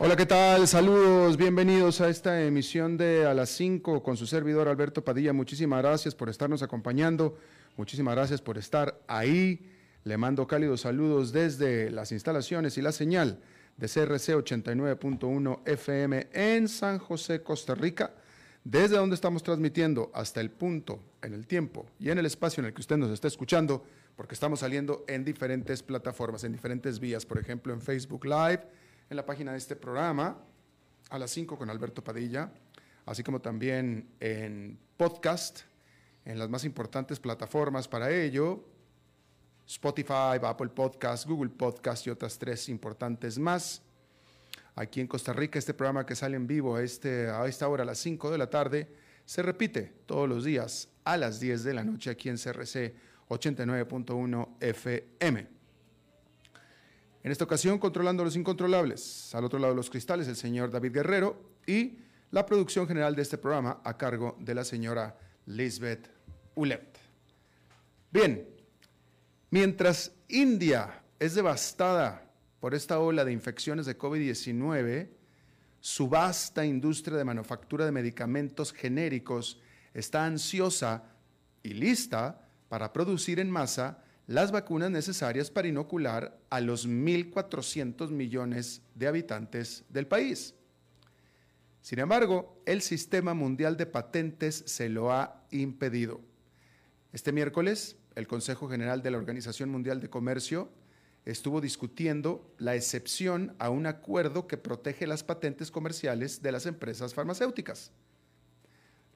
Hola, ¿qué tal? Saludos, bienvenidos a esta emisión de A las 5 con su servidor Alberto Padilla. Muchísimas gracias por estarnos acompañando, muchísimas gracias por estar ahí. Le mando cálidos saludos desde las instalaciones y la señal de CRC 89.1 FM en San José, Costa Rica, desde donde estamos transmitiendo hasta el punto, en el tiempo y en el espacio en el que usted nos está escuchando, porque estamos saliendo en diferentes plataformas, en diferentes vías, por ejemplo en Facebook Live en la página de este programa, a las 5 con Alberto Padilla, así como también en podcast, en las más importantes plataformas para ello, Spotify, Apple Podcast, Google Podcast y otras tres importantes más. Aquí en Costa Rica, este programa que sale en vivo a, este, a esta hora, a las 5 de la tarde, se repite todos los días a las 10 de la noche aquí en CRC 89.1 FM. En esta ocasión, controlando los incontrolables. Al otro lado de los cristales, el señor David Guerrero y la producción general de este programa a cargo de la señora Lisbeth Ulet. Bien, mientras India es devastada por esta ola de infecciones de COVID-19, su vasta industria de manufactura de medicamentos genéricos está ansiosa y lista para producir en masa las vacunas necesarias para inocular a los 1.400 millones de habitantes del país. Sin embargo, el Sistema Mundial de Patentes se lo ha impedido. Este miércoles, el Consejo General de la Organización Mundial de Comercio estuvo discutiendo la excepción a un acuerdo que protege las patentes comerciales de las empresas farmacéuticas.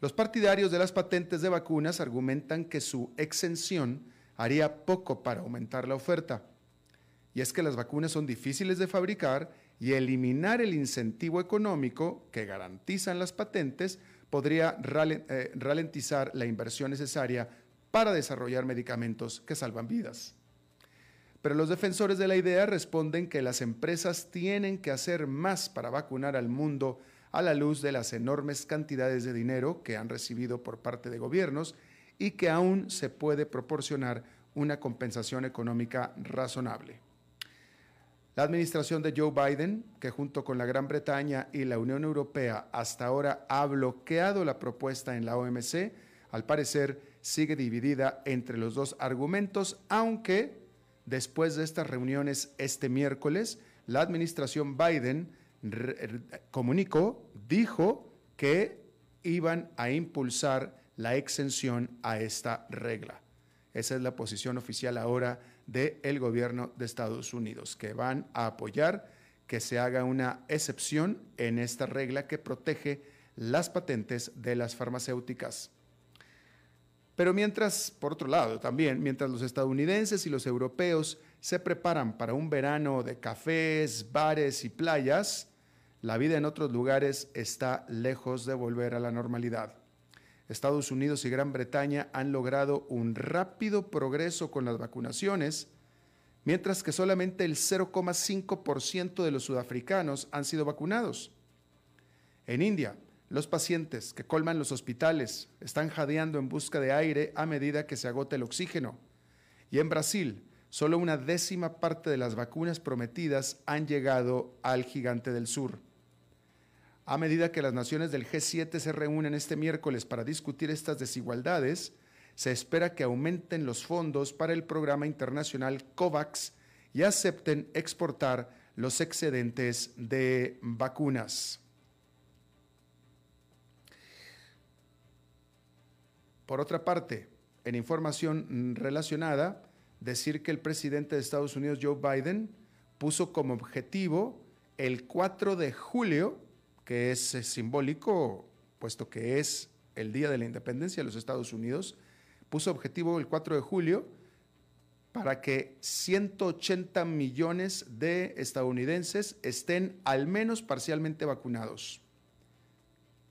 Los partidarios de las patentes de vacunas argumentan que su exención haría poco para aumentar la oferta. Y es que las vacunas son difíciles de fabricar y eliminar el incentivo económico que garantizan las patentes podría eh, ralentizar la inversión necesaria para desarrollar medicamentos que salvan vidas. Pero los defensores de la idea responden que las empresas tienen que hacer más para vacunar al mundo a la luz de las enormes cantidades de dinero que han recibido por parte de gobiernos y que aún se puede proporcionar una compensación económica razonable. La administración de Joe Biden, que junto con la Gran Bretaña y la Unión Europea hasta ahora ha bloqueado la propuesta en la OMC, al parecer sigue dividida entre los dos argumentos, aunque después de estas reuniones este miércoles, la administración Biden comunicó, dijo que iban a impulsar la exención a esta regla. Esa es la posición oficial ahora del gobierno de Estados Unidos, que van a apoyar que se haga una excepción en esta regla que protege las patentes de las farmacéuticas. Pero mientras, por otro lado, también, mientras los estadounidenses y los europeos se preparan para un verano de cafés, bares y playas, la vida en otros lugares está lejos de volver a la normalidad. Estados Unidos y Gran Bretaña han logrado un rápido progreso con las vacunaciones, mientras que solamente el 0,5% de los sudafricanos han sido vacunados. En India, los pacientes que colman los hospitales están jadeando en busca de aire a medida que se agota el oxígeno. Y en Brasil, solo una décima parte de las vacunas prometidas han llegado al gigante del sur. A medida que las naciones del G7 se reúnen este miércoles para discutir estas desigualdades, se espera que aumenten los fondos para el programa internacional COVAX y acepten exportar los excedentes de vacunas. Por otra parte, en información relacionada, decir que el presidente de Estados Unidos, Joe Biden, puso como objetivo el 4 de julio que es eh, simbólico, puesto que es el Día de la Independencia de los Estados Unidos, puso objetivo el 4 de julio para que 180 millones de estadounidenses estén al menos parcialmente vacunados.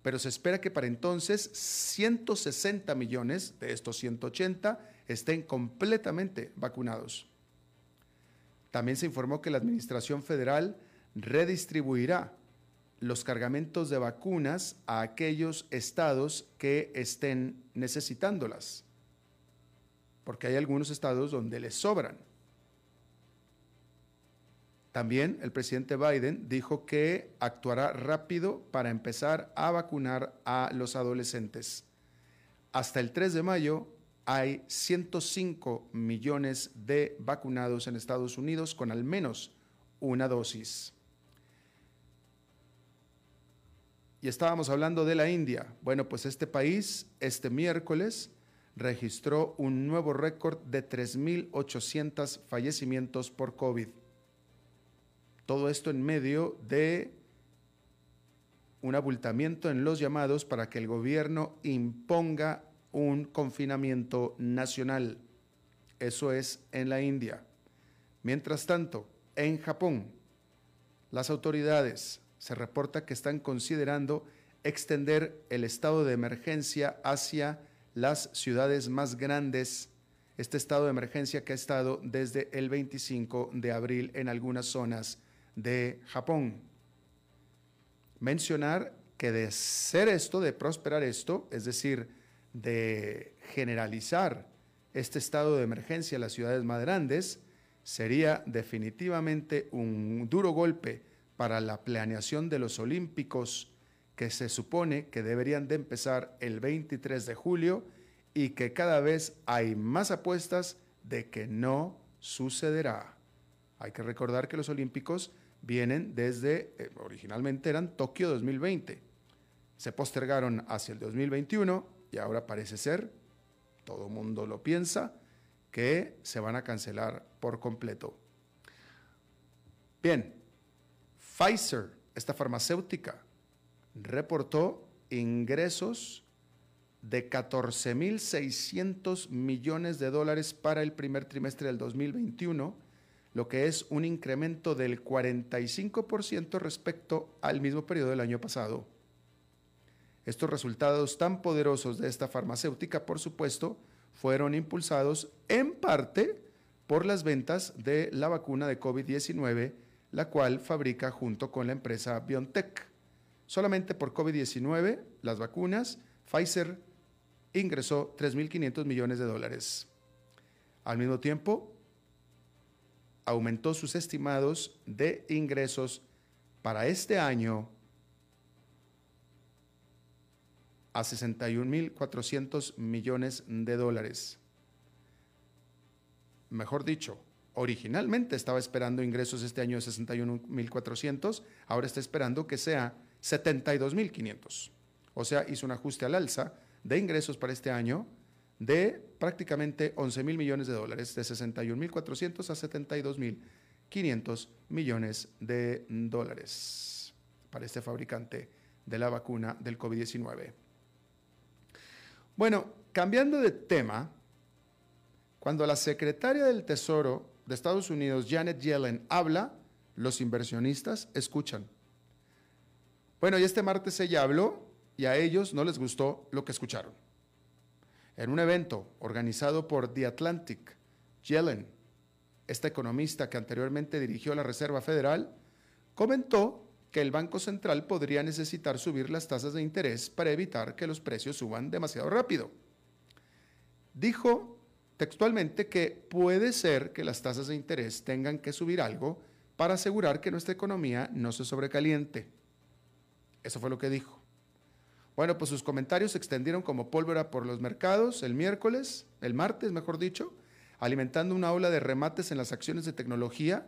Pero se espera que para entonces 160 millones de estos 180 estén completamente vacunados. También se informó que la Administración Federal redistribuirá los cargamentos de vacunas a aquellos estados que estén necesitándolas porque hay algunos estados donde les sobran. También el presidente Biden dijo que actuará rápido para empezar a vacunar a los adolescentes. Hasta el 3 de mayo hay 105 millones de vacunados en Estados Unidos con al menos una dosis. Y estábamos hablando de la India. Bueno, pues este país este miércoles registró un nuevo récord de 3.800 fallecimientos por COVID. Todo esto en medio de un abultamiento en los llamados para que el gobierno imponga un confinamiento nacional. Eso es en la India. Mientras tanto, en Japón, las autoridades se reporta que están considerando extender el estado de emergencia hacia las ciudades más grandes, este estado de emergencia que ha estado desde el 25 de abril en algunas zonas de Japón. Mencionar que de ser esto, de prosperar esto, es decir, de generalizar este estado de emergencia en las ciudades más grandes, sería definitivamente un duro golpe para la planeación de los Olímpicos que se supone que deberían de empezar el 23 de julio y que cada vez hay más apuestas de que no sucederá. Hay que recordar que los Olímpicos vienen desde, eh, originalmente eran Tokio 2020, se postergaron hacia el 2021 y ahora parece ser, todo mundo lo piensa, que se van a cancelar por completo. Bien, Pfizer, esta farmacéutica, reportó ingresos de 14.600 millones de dólares para el primer trimestre del 2021, lo que es un incremento del 45% respecto al mismo periodo del año pasado. Estos resultados tan poderosos de esta farmacéutica, por supuesto, fueron impulsados en parte por las ventas de la vacuna de COVID-19, la cual fabrica junto con la empresa BioNTech. Solamente por COVID-19, las vacunas, Pfizer ingresó 3.500 millones de dólares. Al mismo tiempo, aumentó sus estimados de ingresos para este año a 61.400 millones de dólares. Mejor dicho, originalmente estaba esperando ingresos este año de 61.400, ahora está esperando que sea 72.500. O sea, hizo un ajuste al alza de ingresos para este año de prácticamente 11 mil millones de dólares, de 61 mil 400 a 72 mil 500 millones de dólares para este fabricante de la vacuna del COVID-19. Bueno, cambiando de tema, cuando la secretaria del Tesoro de Estados Unidos, Janet Yellen, habla, los inversionistas escuchan. Bueno, y este martes ella habló y a ellos no les gustó lo que escucharon. En un evento organizado por The Atlantic, Yellen, esta economista que anteriormente dirigió la Reserva Federal, comentó que el Banco Central podría necesitar subir las tasas de interés para evitar que los precios suban demasiado rápido. Dijo textualmente que puede ser que las tasas de interés tengan que subir algo para asegurar que nuestra economía no se sobrecaliente. Eso fue lo que dijo. Bueno, pues sus comentarios se extendieron como pólvora por los mercados el miércoles, el martes, mejor dicho, alimentando una ola de remates en las acciones de tecnología,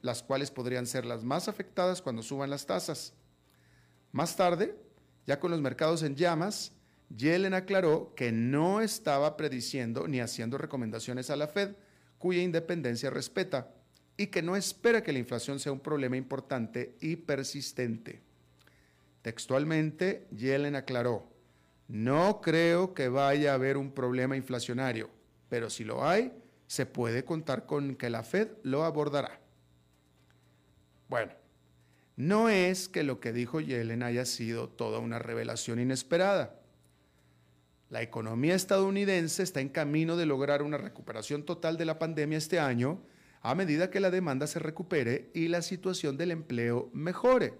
las cuales podrían ser las más afectadas cuando suban las tasas. Más tarde, ya con los mercados en llamas, Yellen aclaró que no estaba prediciendo ni haciendo recomendaciones a la Fed, cuya independencia respeta, y que no espera que la inflación sea un problema importante y persistente. Textualmente, Yellen aclaró, no creo que vaya a haber un problema inflacionario, pero si lo hay, se puede contar con que la Fed lo abordará. Bueno, no es que lo que dijo Yellen haya sido toda una revelación inesperada. La economía estadounidense está en camino de lograr una recuperación total de la pandemia este año a medida que la demanda se recupere y la situación del empleo mejore.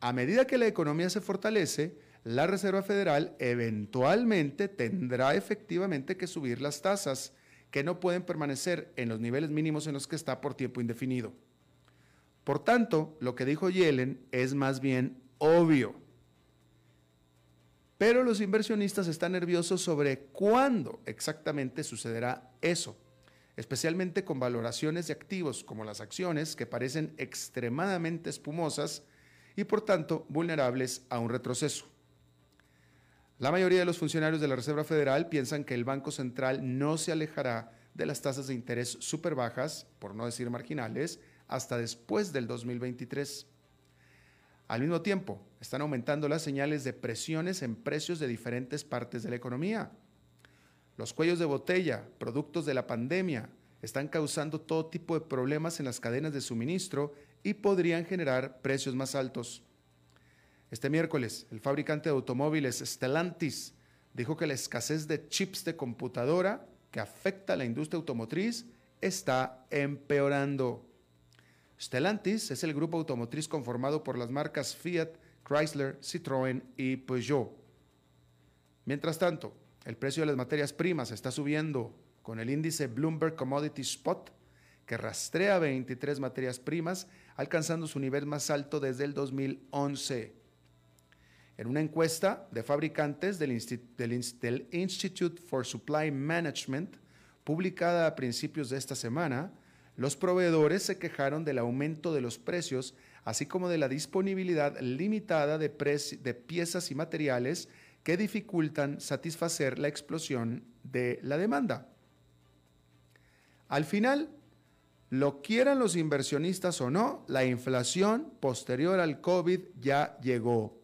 A medida que la economía se fortalece, la Reserva Federal eventualmente tendrá efectivamente que subir las tasas, que no pueden permanecer en los niveles mínimos en los que está por tiempo indefinido. Por tanto, lo que dijo Yellen es más bien obvio. Pero los inversionistas están nerviosos sobre cuándo exactamente sucederá eso, especialmente con valoraciones de activos como las acciones que parecen extremadamente espumosas y por tanto vulnerables a un retroceso. La mayoría de los funcionarios de la Reserva Federal piensan que el Banco Central no se alejará de las tasas de interés súper bajas, por no decir marginales, hasta después del 2023. Al mismo tiempo, están aumentando las señales de presiones en precios de diferentes partes de la economía. Los cuellos de botella, productos de la pandemia, están causando todo tipo de problemas en las cadenas de suministro y podrían generar precios más altos. Este miércoles, el fabricante de automóviles Stellantis dijo que la escasez de chips de computadora que afecta a la industria automotriz está empeorando. Stellantis es el grupo automotriz conformado por las marcas Fiat, Chrysler, Citroën y Peugeot. Mientras tanto, el precio de las materias primas está subiendo con el índice Bloomberg Commodity Spot, que rastrea 23 materias primas, alcanzando su nivel más alto desde el 2011. En una encuesta de fabricantes del, del Institute for Supply Management, publicada a principios de esta semana, los proveedores se quejaron del aumento de los precios, así como de la disponibilidad limitada de, piezas y materiales que dificultan satisfacer la explosión de la demanda. Al final, lo quieran los inversionistas o no, la inflación posterior al COVID ya llegó.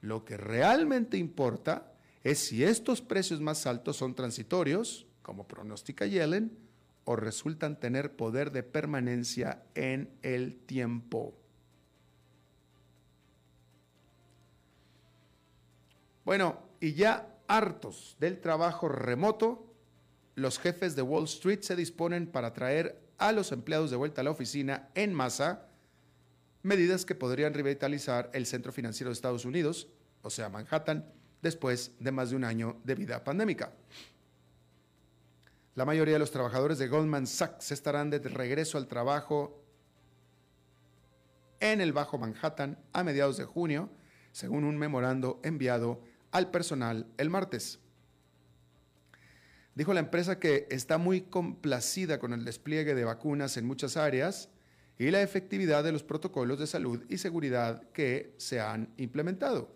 Lo que realmente importa es si estos precios más altos son transitorios, como pronostica Yellen, o resultan tener poder de permanencia en el tiempo. Bueno, y ya hartos del trabajo remoto, los jefes de Wall Street se disponen para traer a los empleados de vuelta a la oficina en masa, medidas que podrían revitalizar el centro financiero de Estados Unidos, o sea, Manhattan, después de más de un año de vida pandémica. La mayoría de los trabajadores de Goldman Sachs estarán de regreso al trabajo en el Bajo Manhattan a mediados de junio, según un memorando enviado al personal el martes. Dijo la empresa que está muy complacida con el despliegue de vacunas en muchas áreas y la efectividad de los protocolos de salud y seguridad que se han implementado.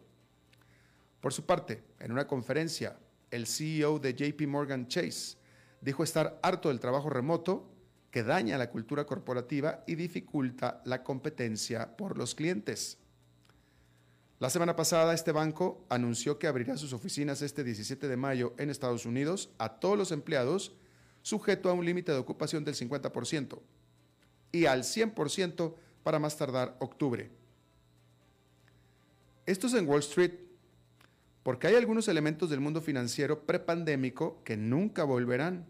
Por su parte, en una conferencia, el CEO de JP Morgan Chase dijo estar harto del trabajo remoto que daña la cultura corporativa y dificulta la competencia por los clientes. La semana pasada este banco anunció que abrirá sus oficinas este 17 de mayo en Estados Unidos a todos los empleados sujeto a un límite de ocupación del 50% y al 100% para más tardar octubre. Esto es en Wall Street, porque hay algunos elementos del mundo financiero prepandémico que nunca volverán.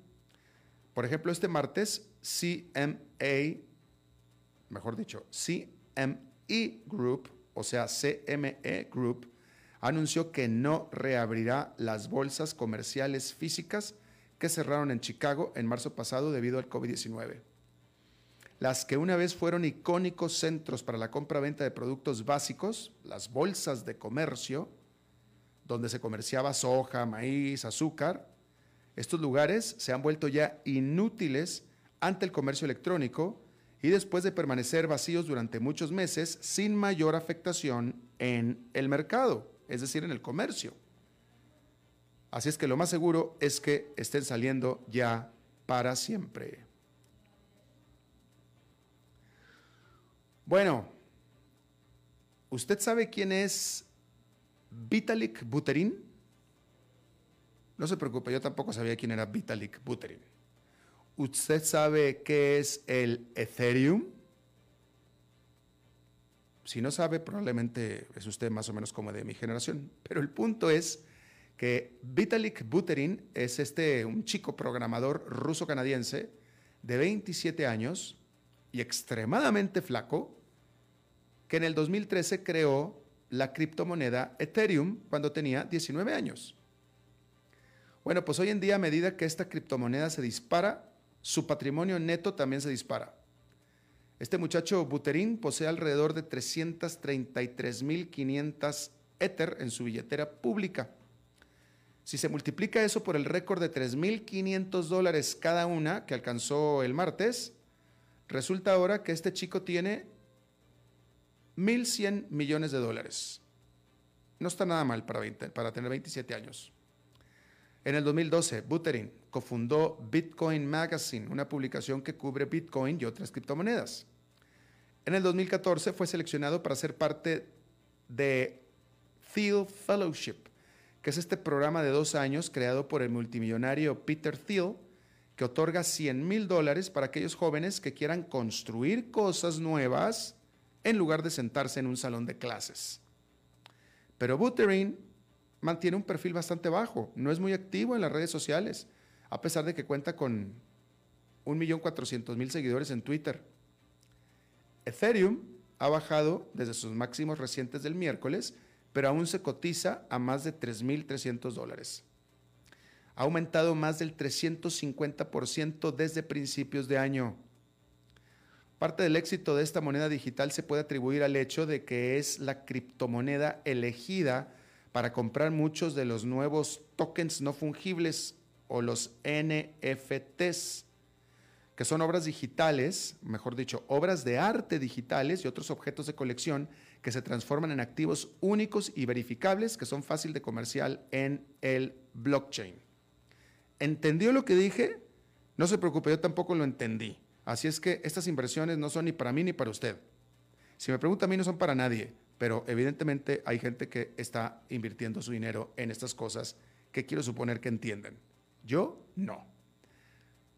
Por ejemplo, este martes CMA, mejor dicho, CME Group, o sea, CME Group, anunció que no reabrirá las bolsas comerciales físicas que cerraron en Chicago en marzo pasado debido al COVID-19. Las que una vez fueron icónicos centros para la compra-venta de productos básicos, las bolsas de comercio, donde se comerciaba soja, maíz, azúcar, estos lugares se han vuelto ya inútiles ante el comercio electrónico y después de permanecer vacíos durante muchos meses sin mayor afectación en el mercado, es decir, en el comercio. Así es que lo más seguro es que estén saliendo ya para siempre. Bueno, ¿usted sabe quién es Vitalik Buterin. No se preocupe, yo tampoco sabía quién era Vitalik Buterin. ¿Usted sabe qué es el Ethereum? Si no sabe, probablemente es usted más o menos como de mi generación. Pero el punto es que Vitalik Buterin es este, un chico programador ruso-canadiense de 27 años y extremadamente flaco, que en el 2013 creó la criptomoneda Ethereum cuando tenía 19 años. Bueno, pues hoy en día a medida que esta criptomoneda se dispara, su patrimonio neto también se dispara. Este muchacho Buterin posee alrededor de 333.500 Ether en su billetera pública. Si se multiplica eso por el récord de 3.500 dólares cada una que alcanzó el martes, resulta ahora que este chico tiene 1.100 millones de dólares. No está nada mal para, tener 27 años. En el 2012, Buterin cofundó Bitcoin Magazine, una publicación que cubre Bitcoin y otras criptomonedas. En el 2014 fue seleccionado para ser parte de Thiel Fellowship, que es este programa de dos años creado por el multimillonario Peter Thiel, que otorga 100 mil dólares para aquellos jóvenes que quieran construir cosas nuevas en lugar de sentarse en un salón de clases. Pero Buterin mantiene un perfil bastante bajo, no es muy activo en las redes sociales, a pesar de que cuenta con 1.400.000 seguidores en Twitter. Ethereum ha bajado desde sus máximos recientes del miércoles, pero aún se cotiza a más de 3.300 dólares. Ha aumentado más del 350% desde principios de año. Parte del éxito de esta moneda digital se puede atribuir al hecho de que es la criptomoneda elegida para comprar muchos de los nuevos tokens no fungibles o los NFTs, que son obras digitales, mejor dicho, obras de arte digitales y otros objetos de colección que se transforman en activos únicos y verificables que son fácil de comercial en el blockchain. ¿Entendió lo que dije? No se preocupe, yo tampoco lo entendí. Así es que estas inversiones no son ni para mí ni para usted. Si me pregunta a mí, no son para nadie pero evidentemente hay gente que está invirtiendo su dinero en estas cosas que quiero suponer que entienden. Yo no.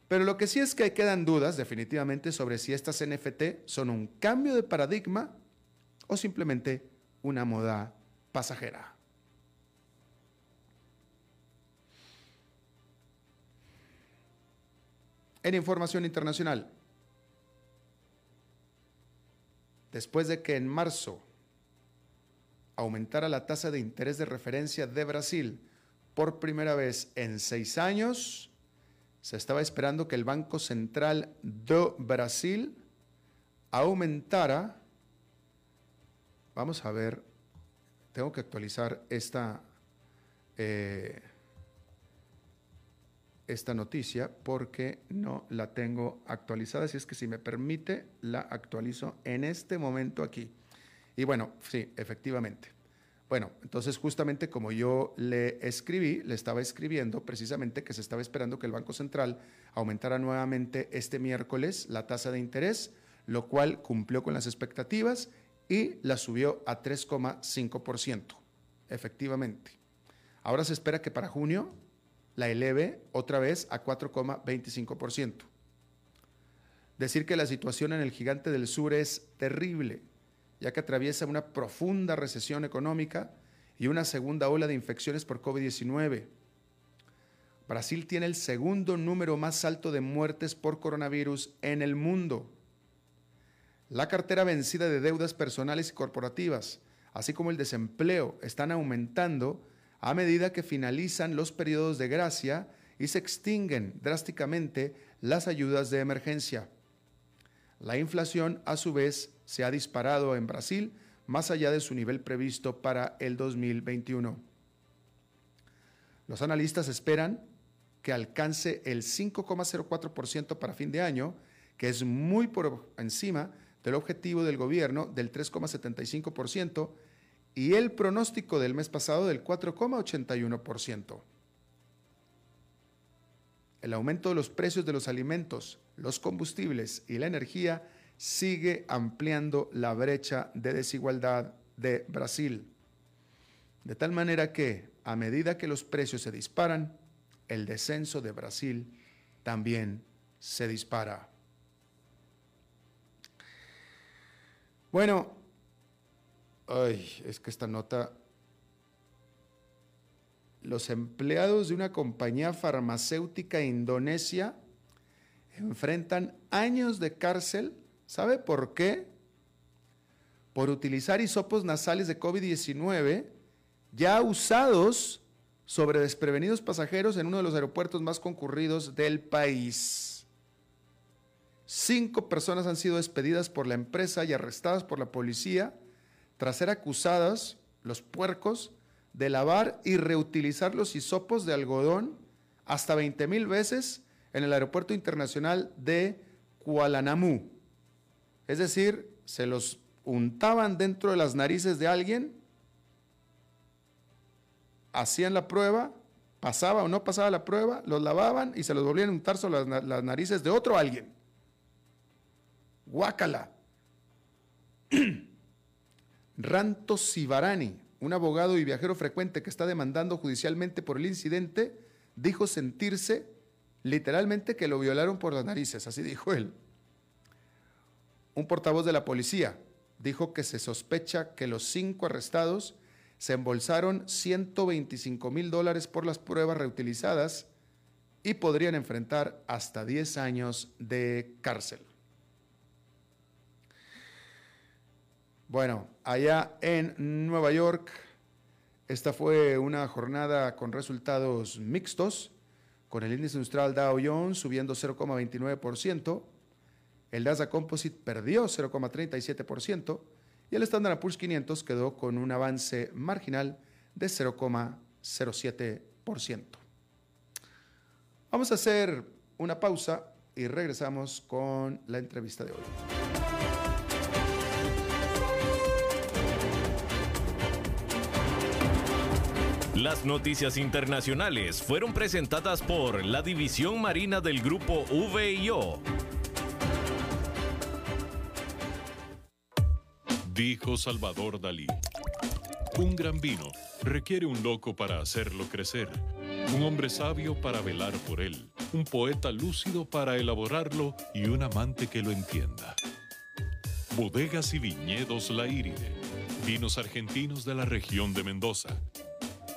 Pero lo que sí es que quedan dudas definitivamente sobre si estas NFT son un cambio de paradigma o simplemente una moda pasajera. En información internacional, después de que en marzo aumentara la tasa de interés de referencia de Brasil por primera vez en seis años. Se estaba esperando que el Banco Central de Brasil aumentara. Vamos a ver, tengo que actualizar esta, eh, esta noticia porque no la tengo actualizada. Así es que si me permite, la actualizo en este momento aquí. Y bueno, sí, efectivamente. Bueno, entonces justamente como yo le escribí, le estaba escribiendo precisamente que se estaba esperando que el Banco Central aumentara nuevamente este miércoles la tasa de interés, lo cual cumplió con las expectativas y la subió a 3,5%, efectivamente. Ahora se espera que para junio la eleve otra vez a 4,25%. Decir que la situación en el gigante del sur es terrible ya que atraviesa una profunda recesión económica y una segunda ola de infecciones por COVID-19. Brasil tiene el segundo número más alto de muertes por coronavirus en el mundo. La cartera vencida de deudas personales y corporativas, así como el desempleo, están aumentando a medida que finalizan los periodos de gracia y se extinguen drásticamente las ayudas de emergencia. La inflación, a su vez, se ha disparado en Brasil más allá de su nivel previsto para el 2021. Los analistas esperan que alcance el 5,04% para fin de año, que es muy por encima del objetivo del gobierno del 3,75% y el pronóstico del mes pasado del 4,81%. El aumento de los precios de los alimentos, los combustibles y la energía sigue ampliando la brecha de desigualdad de Brasil. De tal manera que, a medida que los precios se disparan, el descenso de Brasil también se dispara. Bueno, ay, es que esta nota, los empleados de una compañía farmacéutica indonesia enfrentan años de cárcel. ¿Sabe por qué? Por utilizar hisopos nasales de COVID-19 ya usados sobre desprevenidos pasajeros en uno de los aeropuertos más concurridos del país. Cinco personas han sido despedidas por la empresa y arrestadas por la policía tras ser acusadas, los puercos, de lavar y reutilizar los hisopos de algodón hasta 20 mil veces en el aeropuerto internacional de Kuala Namu. Es decir, se los untaban dentro de las narices de alguien, hacían la prueba, pasaba o no pasaba la prueba, los lavaban y se los volvían a untar sobre las, las narices de otro alguien. Guácala. Ranto Sibarani, un abogado y viajero frecuente que está demandando judicialmente por el incidente, dijo sentirse literalmente que lo violaron por las narices, así dijo él. Un portavoz de la policía dijo que se sospecha que los cinco arrestados se embolsaron 125 mil dólares por las pruebas reutilizadas y podrían enfrentar hasta 10 años de cárcel. Bueno, allá en Nueva York, esta fue una jornada con resultados mixtos, con el índice industrial Dow Jones subiendo 0,29%, el Nasdaq Composite perdió 0,37% y el Standard Poor's 500 quedó con un avance marginal de 0,07%. Vamos a hacer una pausa y regresamos con la entrevista de hoy. Las noticias internacionales fueron presentadas por la División Marina del Grupo VIO. Dijo Salvador Dalí. Un gran vino requiere un loco para hacerlo crecer, un hombre sabio para velar por él, un poeta lúcido para elaborarlo y un amante que lo entienda. Bodegas y viñedos La Iride, vinos argentinos de la región de Mendoza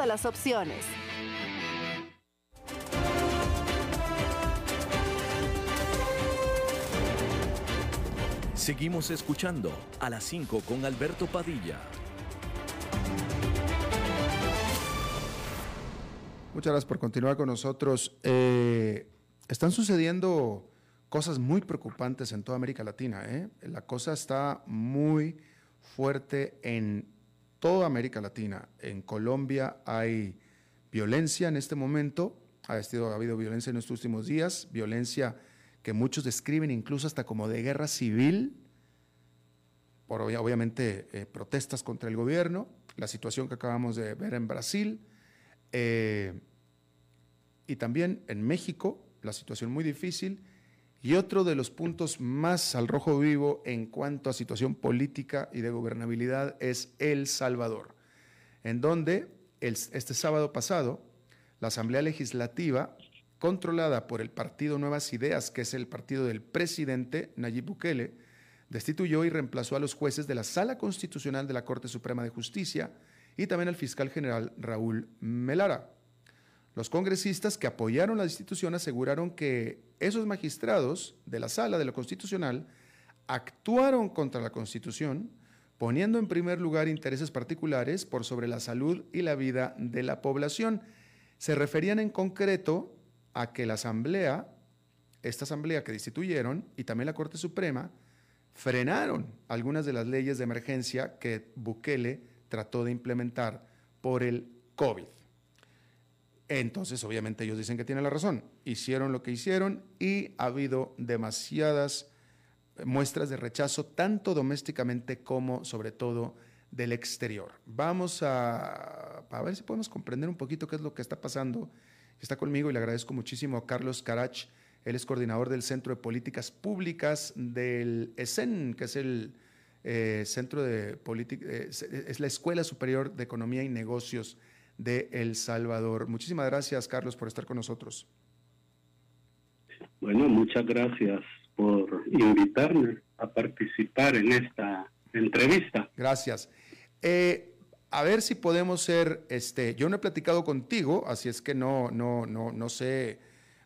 todas las opciones. Seguimos escuchando a las 5 con Alberto Padilla. Muchas gracias por continuar con nosotros. Eh, están sucediendo cosas muy preocupantes en toda América Latina. ¿eh? La cosa está muy fuerte en toda América Latina. En Colombia hay violencia en este momento, ha, ha habido violencia en estos últimos días, violencia que muchos describen incluso hasta como de guerra civil, por obviamente eh, protestas contra el gobierno, la situación que acabamos de ver en Brasil, eh, y también en México, la situación muy difícil, y otro de los puntos más al rojo vivo en cuanto a situación política y de gobernabilidad es El Salvador, en donde este sábado pasado la Asamblea Legislativa, controlada por el partido Nuevas Ideas, que es el partido del presidente Nayib Bukele, destituyó y reemplazó a los jueces de la Sala Constitucional de la Corte Suprema de Justicia y también al fiscal general Raúl Melara. Los congresistas que apoyaron la institución aseguraron que esos magistrados de la sala de lo constitucional actuaron contra la constitución, poniendo en primer lugar intereses particulares por sobre la salud y la vida de la población. Se referían en concreto a que la Asamblea, esta Asamblea que destituyeron, y también la Corte Suprema, frenaron algunas de las leyes de emergencia que Bukele trató de implementar por el COVID. Entonces, obviamente, ellos dicen que tienen la razón. Hicieron lo que hicieron y ha habido demasiadas muestras de rechazo, tanto domésticamente como, sobre todo, del exterior. Vamos a, a ver si podemos comprender un poquito qué es lo que está pasando. Está conmigo y le agradezco muchísimo a Carlos Carach. Él es coordinador del Centro de Políticas Públicas del ESEN, que es el eh, Centro de Política, eh, es la Escuela Superior de Economía y Negocios de El Salvador. Muchísimas gracias, Carlos, por estar con nosotros. Bueno, muchas gracias por invitarme a participar en esta entrevista. Gracias. Eh, a ver si podemos ser, este, yo no he platicado contigo, así es que no, no, no, no sé,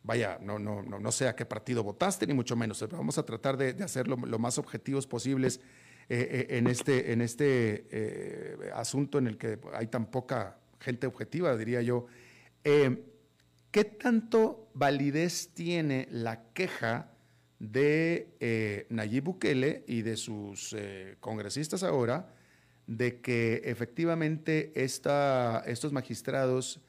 vaya, no, no, no, no sé a qué partido votaste, ni mucho menos. Vamos a tratar de, de hacerlo lo más objetivos posibles eh, en este, en este asunto en el que hay tan poca gente objetiva, diría yo. Eh, ¿Qué tanto validez tiene la queja de eh, Nayib Bukele y de sus eh, congresistas ahora de que efectivamente estos magistrados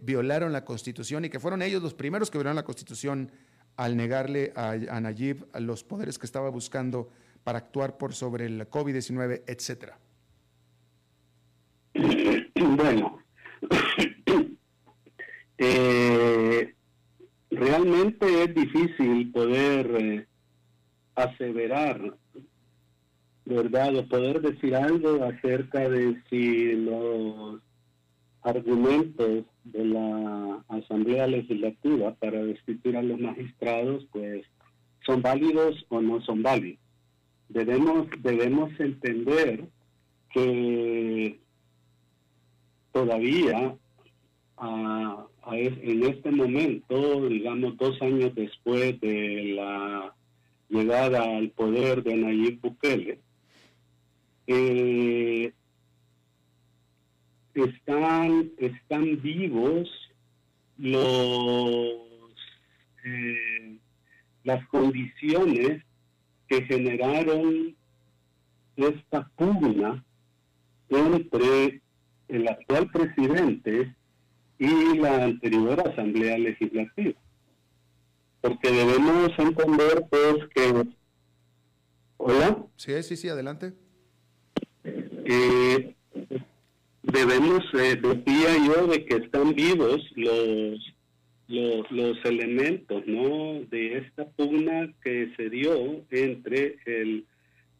violaron la Constitución y que fueron ellos los primeros que violaron la Constitución al negarle a, a Nayib los poderes que estaba buscando para actuar por sobre el COVID-19, etcétera? Bueno, eh, realmente es difícil poder eh, aseverar, ¿verdad? O poder decir algo acerca de si los argumentos de la Asamblea Legislativa para destituir a los magistrados, pues, son válidos o no son válidos. Debemos, debemos entender que todavía en este momento, digamos dos años después de la llegada al poder de Nayib Bukele, eh, están, están vivos los, eh, las condiciones que generaron esta pugna entre el actual presidente y la anterior Asamblea Legislativa. Porque debemos entender pues que... ¿Hola? Sí, sí, sí, adelante. Eh, debemos, eh, decía yo, de que están vivos los, los, los elementos ¿no? de esta pugna que se dio entre el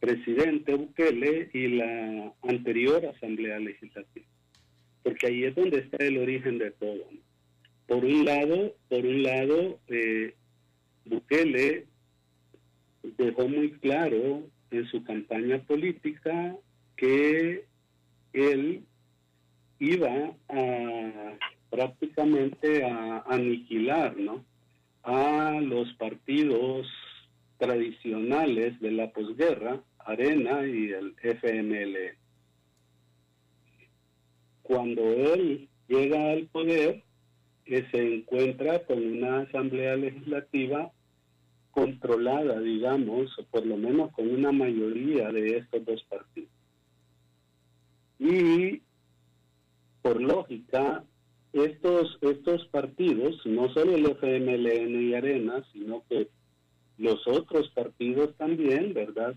presidente Bukele y la anterior Asamblea Legislativa porque ahí es donde está el origen de todo. Por un lado, por un lado, eh, Bukele dejó muy claro en su campaña política que él iba a prácticamente a aniquilar ¿no? a los partidos tradicionales de la posguerra, Arena y el FML cuando él llega al poder, que se encuentra con una asamblea legislativa controlada, digamos, o por lo menos con una mayoría de estos dos partidos. Y por lógica, estos, estos partidos, no solo el FMLN y Arena, sino que los otros partidos también, ¿verdad?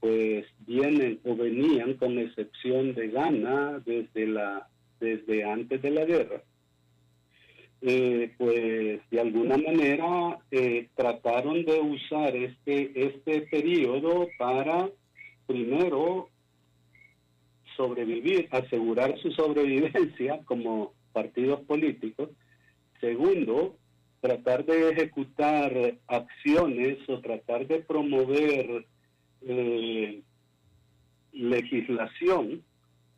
Pues vienen o venían con excepción de Ghana desde la desde antes de la guerra. Eh, pues de alguna manera eh, trataron de usar este este periodo para primero sobrevivir asegurar su sobrevivencia como partidos políticos. Segundo tratar de ejecutar acciones o tratar de promover eh, legislación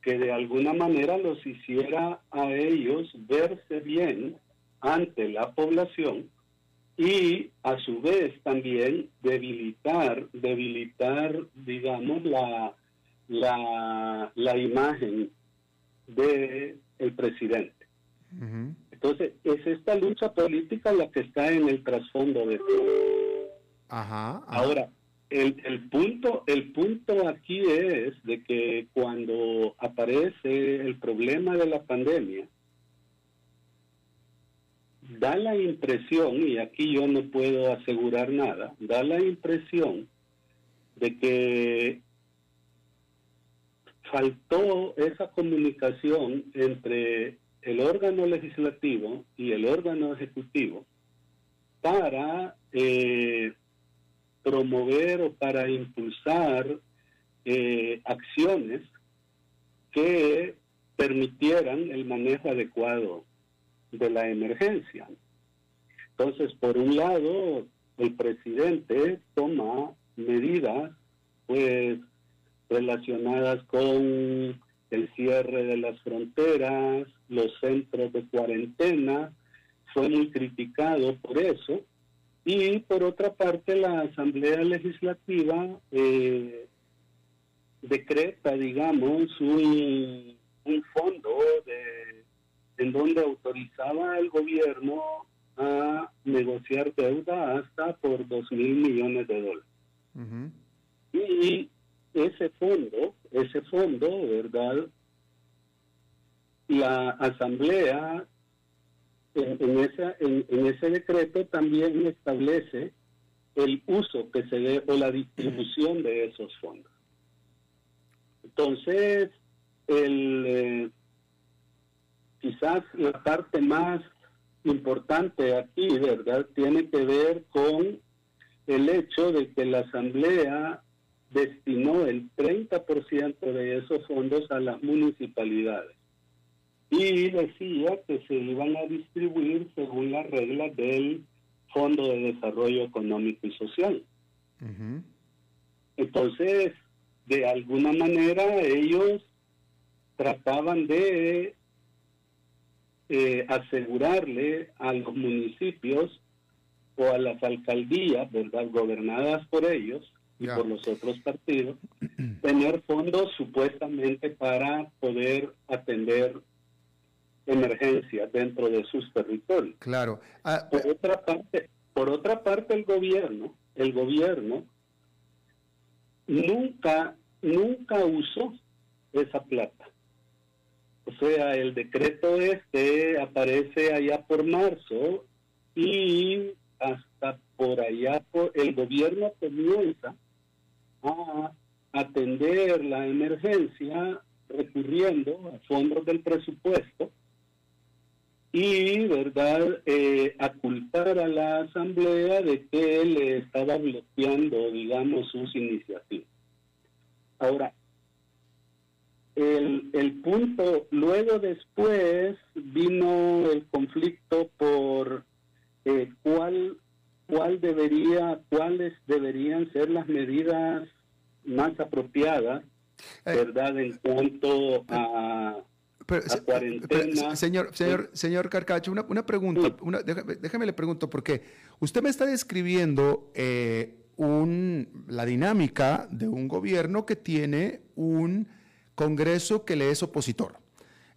que de alguna manera los hiciera a ellos verse bien ante la población y a su vez también debilitar, debilitar, digamos, la, la, la imagen del el presidente. Entonces, es esta lucha política la que está en el trasfondo de todo. Ajá, Ahora, el, punto, el punto aquí es de que cuando aparece el problema de la pandemia, da la impresión, y aquí yo no puedo asegurar nada, da la impresión de que faltó esa comunicación entre el órgano legislativo y el órgano ejecutivo para eh, promover o para impulsar eh, acciones que permitieran el manejo adecuado de la emergencia. Entonces, por un lado, el presidente toma medidas pues relacionadas con el cierre de las fronteras, los centros de cuarentena, fue muy criticado por eso. Y por otra parte, la Asamblea Legislativa eh, decreta, digamos, un, un fondo de, en donde autorizaba al gobierno a negociar deuda hasta por dos mil millones de dólares. Y ese fondo, ese fondo, ¿verdad? La asamblea en, esa, en, ese decreto también establece el uso que se dé o la distribución de esos fondos. Entonces, el, eh, quizás la parte más importante aquí, ¿verdad?, tiene que ver con el hecho de que la Asamblea destinó el 30% de esos fondos a las municipalidades y decía que se iban a distribuir según las reglas del Fondo de Desarrollo Económico y Social. Entonces, de alguna manera ellos trataban de eh, asegurarle a los municipios o a las alcaldías, ¿verdad?, gobernadas por ellos, y por los otros partidos, tener fondos supuestamente para poder atender emergencias dentro de sus territorios. Claro. Ah, por otra parte, por otra parte el gobierno, el gobierno nunca nunca usó esa plata. O sea, el decreto este aparece allá por marzo y hasta por allá por el gobierno comienza a atender la emergencia recurriendo a fondos del presupuesto y, ¿verdad?, eh, a la Asamblea de que le estaba bloqueando, digamos, sus iniciativas. Ahora, el, el punto, luego después vino el conflicto por eh, cuál cuál debería, cuáles deberían ser las medidas más apropiadas, eh, ¿verdad? En cuanto a, cuarentena. señor, señor, señor Carcacho, una, una pregunta, una, déjame, le pregunto, porque usted me está describiendo eh, un, la dinámica de un gobierno que tiene un Congreso que le es opositor.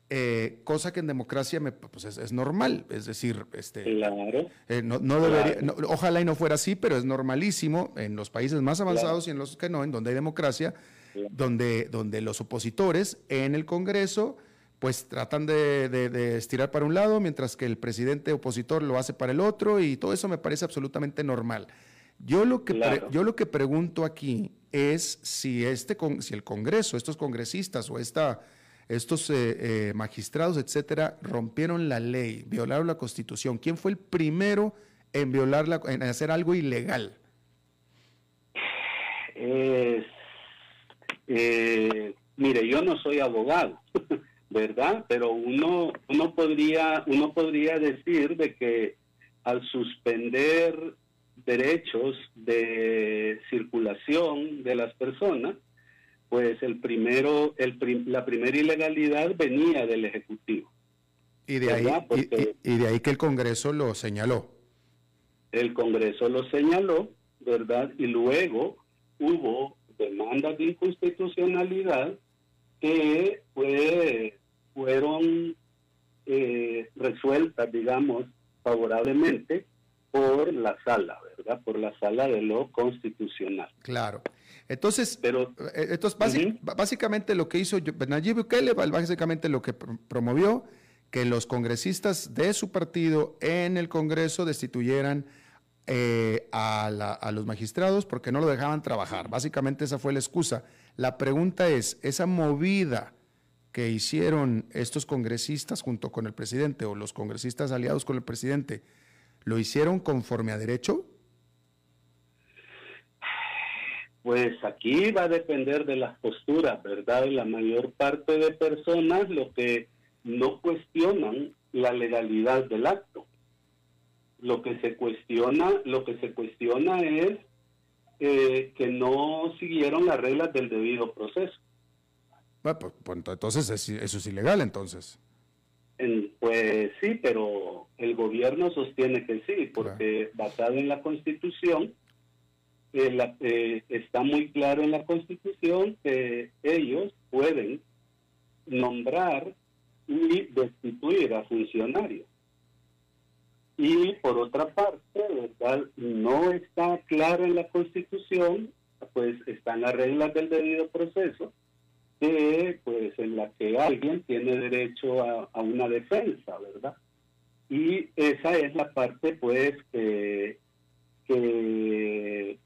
Eh, cosa que en democracia me, pues es, normal, es decir, este, eh, no, debería, ojalá y no fuera así, pero es normalísimo en los países más avanzados y en los que no, en donde hay democracia, donde, donde los opositores en el Congreso pues tratan de, estirar para un lado, mientras que el presidente opositor lo hace para el otro, y todo eso me parece absolutamente normal. Yo lo que, yo lo que pregunto aquí es si, este, si el Congreso, estos congresistas o esta estos eh, eh, magistrados, etcétera, rompieron la ley, violaron la constitución. ¿Quién fue el primero en violarla, en hacer algo ilegal? Eh, mire, yo no soy abogado, ¿verdad? Pero uno, uno podría, uno podría decir de que al suspender derechos de circulación de las personas, pues el primero, el la primera ilegalidad venía del Ejecutivo. Y de, ahí, y, de ahí que el Congreso lo señaló. El Congreso lo señaló, ¿verdad? Y luego hubo demandas de inconstitucionalidad que fue, fueron eh, resueltas, digamos, favorablemente por la sala, ¿verdad? Por la sala de lo constitucional. Claro. Entonces, Pero, eh, entonces básicamente lo que hizo Nayib Bukele, básicamente lo que promovió que los congresistas de su partido en el Congreso destituyeran eh, a, a, los magistrados porque no lo dejaban trabajar. Básicamente esa fue la excusa. La pregunta es, esa movida que hicieron estos congresistas junto con el presidente o los congresistas aliados con el presidente, ¿lo hicieron conforme a derecho? Pues aquí va a depender de las posturas, ¿verdad? La mayor parte de personas lo que no cuestionan la legalidad del acto. Lo que se cuestiona, lo que se cuestiona es eh, que no siguieron las reglas del debido proceso. Bueno, pues, pues entonces eso es ilegal, entonces. pues sí, pero el gobierno sostiene que sí, porque basado en la Constitución, eh, eh, está muy claro en la Constitución que ellos pueden nombrar y destituir a funcionarios. Y por otra parte, ¿verdad? no está claro en la Constitución, pues están las reglas del debido proceso, pues en la que alguien tiene derecho a, una defensa, ¿verdad? Y esa es la parte pues que, que,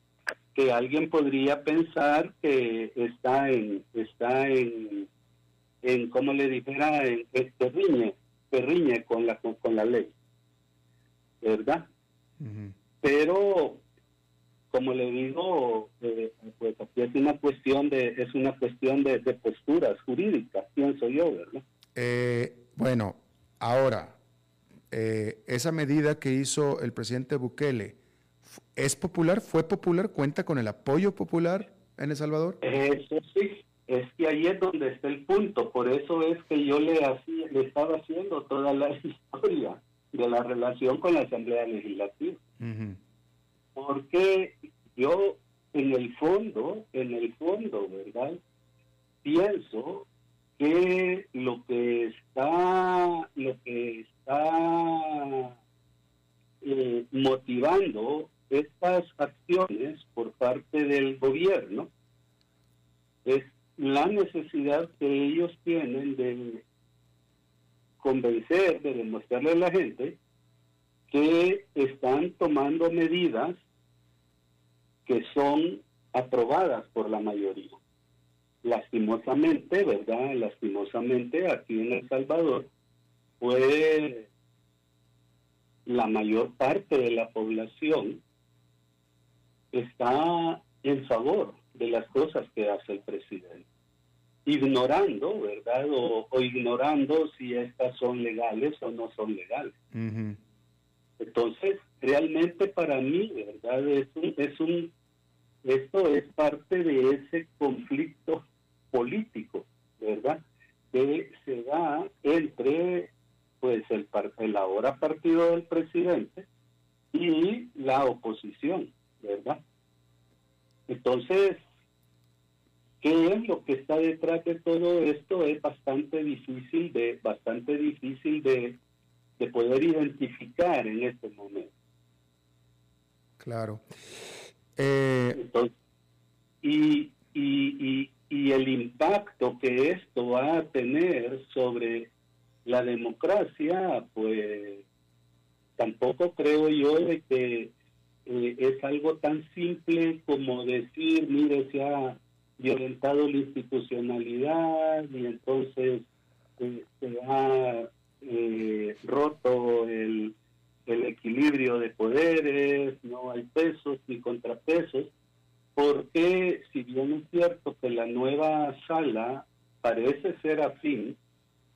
alguien podría pensar que está en, está en, en como le dijera, en, que riñe, que riñe con la, con, la ley, ¿verdad? Pero como le digo, eh, pues aquí es una cuestión de es una cuestión de, posturas jurídicas, pienso yo, ¿verdad? Eh, bueno, ahora eh, esa medida que hizo el presidente Bukele es popular, fue popular, cuenta con el apoyo popular en El Salvador. Eso sí, es que ahí es donde está el punto, por eso es que yo le hacía, le estaba haciendo toda la historia de la relación con la Asamblea Legislativa porque yo en el fondo, en el fondo, ¿verdad? Pienso que lo que está, lo que está eh, motivando estas acciones por parte del gobierno es la necesidad que ellos tienen de convencer, de demostrarle a la gente que están tomando medidas que son aprobadas por la mayoría. Lastimosamente, ¿verdad? Lastimosamente aquí en El Salvador fue la mayor parte de la población está en favor de las cosas que hace el presidente, ignorando, ¿verdad? O, ignorando si estas son legales o no son legales. Entonces, realmente para mí, ¿verdad? Es un, es un, esto es parte de ese conflicto político, ¿verdad? Que se da entre, pues, el, el ahora partido del presidente y la oposición, ¿verdad? Entonces, ¿qué es lo que está detrás de todo esto? Es bastante difícil de, bastante difícil de, de poder identificar en este momento. Claro. Eh, y, y, y, el impacto que esto va a tener sobre la democracia, pues tampoco creo yo de que eh, es algo tan simple como decir, mire, se ha violentado la institucionalidad y entonces eh, se ha roto el el equilibrio de poderes, no hay pesos ni contrapesos, porque si bien es cierto que la nueva sala parece ser afín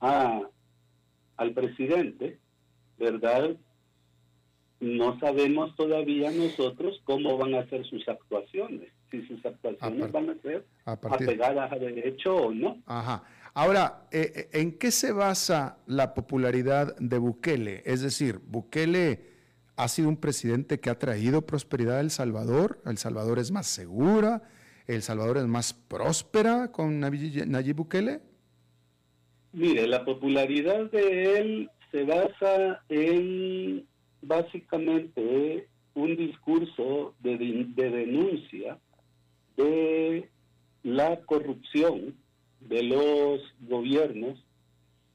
a, al presidente, ¿verdad? No sabemos todavía nosotros cómo van a ser sus actuaciones. si sus actuaciones van a ser apegadas a derecho o no. Ajá. Ahora, eh, eh, ¿en qué se basa la popularidad de Bukele? Es decir, Bukele ha sido un presidente que ha traído prosperidad a El Salvador, El Salvador es más segura, El Salvador es más próspera con Nayib Bukele. Mire, la popularidad de él se basa en básicamente un discurso de, de denuncia de la corrupción de los gobiernos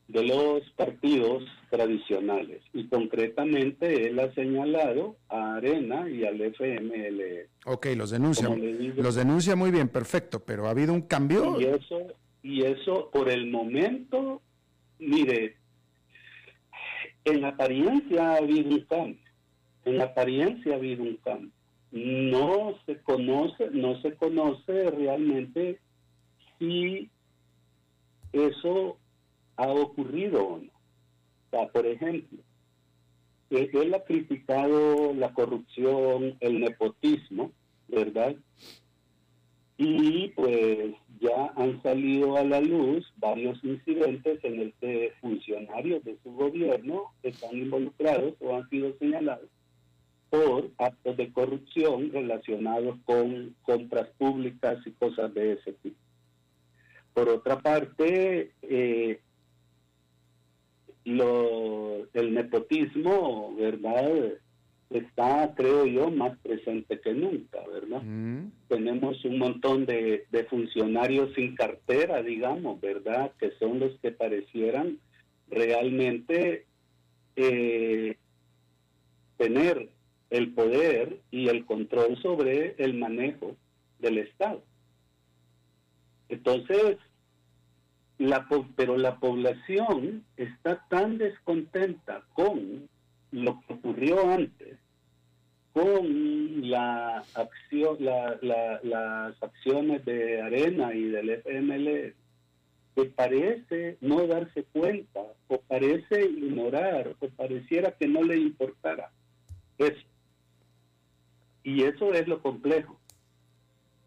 de los partidos tradicionales y concretamente él ha señalado a Arena y al FML. Ok, los denuncia, los denuncia muy bien, perfecto, pero ha habido un cambio. Y eso, y eso por el momento, mire, en apariencia ha habido un cambio, en apariencia ha habido un cambio. No se conoce, no se conoce realmente si eso ha ocurrido o no. por ejemplo, él ha criticado la corrupción, el nepotismo, ¿verdad? Y pues ya han salido a la luz varios incidentes en el que funcionarios de su gobierno están involucrados o han sido señalados por actos de corrupción relacionados con compras públicas y cosas de ese tipo. Por otra parte, eh, el nepotismo, ¿verdad? Está, creo yo, más presente que nunca, ¿verdad? Mm. Tenemos un montón de, funcionarios sin cartera, digamos, ¿verdad? Que son los que parecieran realmente eh, tener el poder y el control sobre el manejo del Estado. Entonces, la, pero la población está tan descontenta con lo que ocurrió antes, con la acción, las acciones de Arena y del FML, que parece no darse cuenta, o parece ignorar, o pareciera que no le importara eso. Y eso es lo complejo.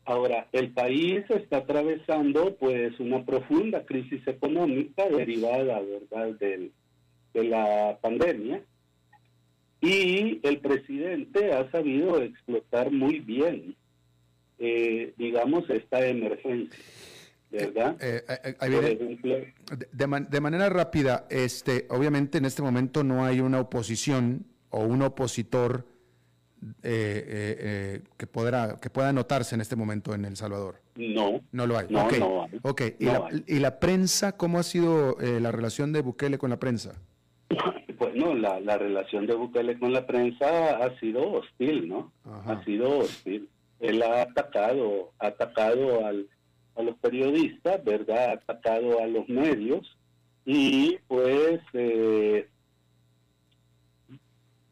Ahora, el país está atravesando pues una profunda crisis económica derivada, ¿verdad?, de la pandemia. Y el presidente ha sabido explotar muy bien, eh, digamos, esta emergencia. ¿Verdad? Eh, eh, de, manera rápida, este, obviamente en este momento no hay una oposición o un opositor eh, eh, eh, que, podrá, que pueda notarse en este momento en El Salvador? No. No lo hay. No, okay. ¿Y, la, ¿Y, la, prensa, cómo ha sido la relación de Bukele con la prensa? Bueno, la, la relación de Bukele con la prensa ha sido hostil, ¿no? Ha sido hostil. Él ha atacado, ha atacado al, a los periodistas, ¿verdad? Ha atacado a los medios y pues eh,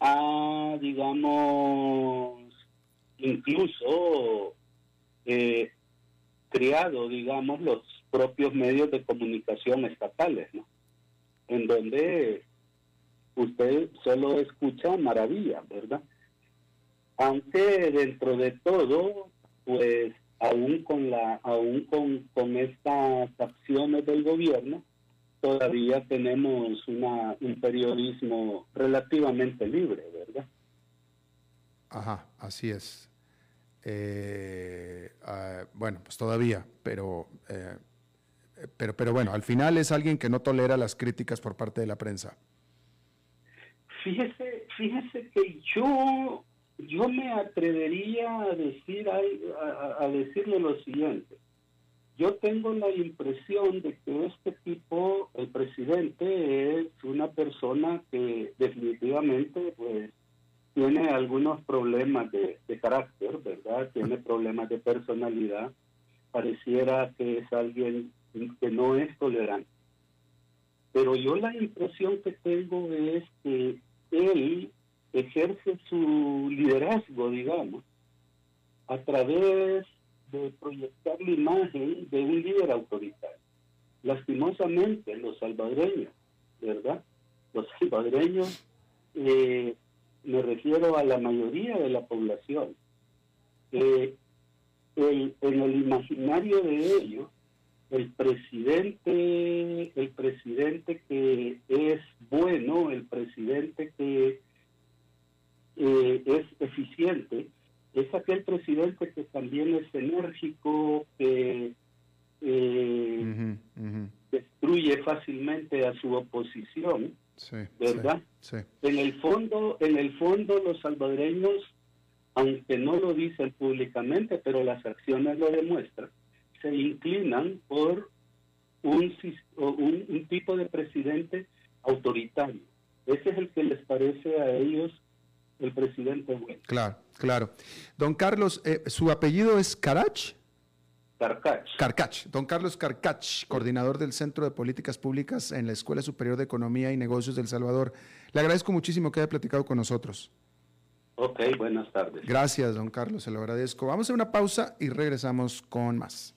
ha, digamos, incluso eh, creado, digamos, los propios medios de comunicación estatales, ¿no? En donde usted solo escucha maravillas, ¿verdad? Aunque dentro de todo, pues aún con la, aún con, con estas acciones del gobierno, todavía tenemos una, un periodismo relativamente libre, ¿verdad? Ajá, así es. Eh, ah, bueno, pues todavía, pero, eh, pero, pero bueno, al final es alguien que no tolera las críticas por parte de la prensa. Fíjese, fíjese que yo, yo me atrevería a decir a decirle lo siguiente yo tengo la impresión de que este tipo, el presidente, es una persona que definitivamente pues tiene algunos problemas de, carácter, ¿verdad? Tiene problemas de personalidad. Pareciera que es alguien que no es tolerante. Pero yo la impresión que tengo es que él ejerce su liderazgo, digamos, a través de proyectar la imagen de un líder autoritario. Lastimosamente, los salvadoreños, ¿verdad? Los salvadoreños, eh, me refiero a la mayoría de la población, eh, en el imaginario de ellos, el presidente, el presidente que es bueno, el presidente que eh, es eficiente, es aquel presidente que también es enérgico, que eh, destruye fácilmente a su oposición, ¿verdad? En el fondo, en el fondo los salvadoreños, aunque no lo dicen públicamente, pero las acciones lo demuestran, se inclinan por un, un, un tipo de presidente autoritario. Ese es el que les parece a ellos el presidente bueno. Claro, claro. Don Carlos, eh, ¿su apellido es Carach? Carcach. Carcach. Don Carlos Carcach, coordinador del Centro de Políticas Públicas en la Escuela Superior de Economía y Negocios del Salvador. Le agradezco muchísimo que haya platicado con nosotros. Ok, buenas tardes. Gracias, don Carlos, se lo agradezco. Vamos a una pausa y regresamos con más.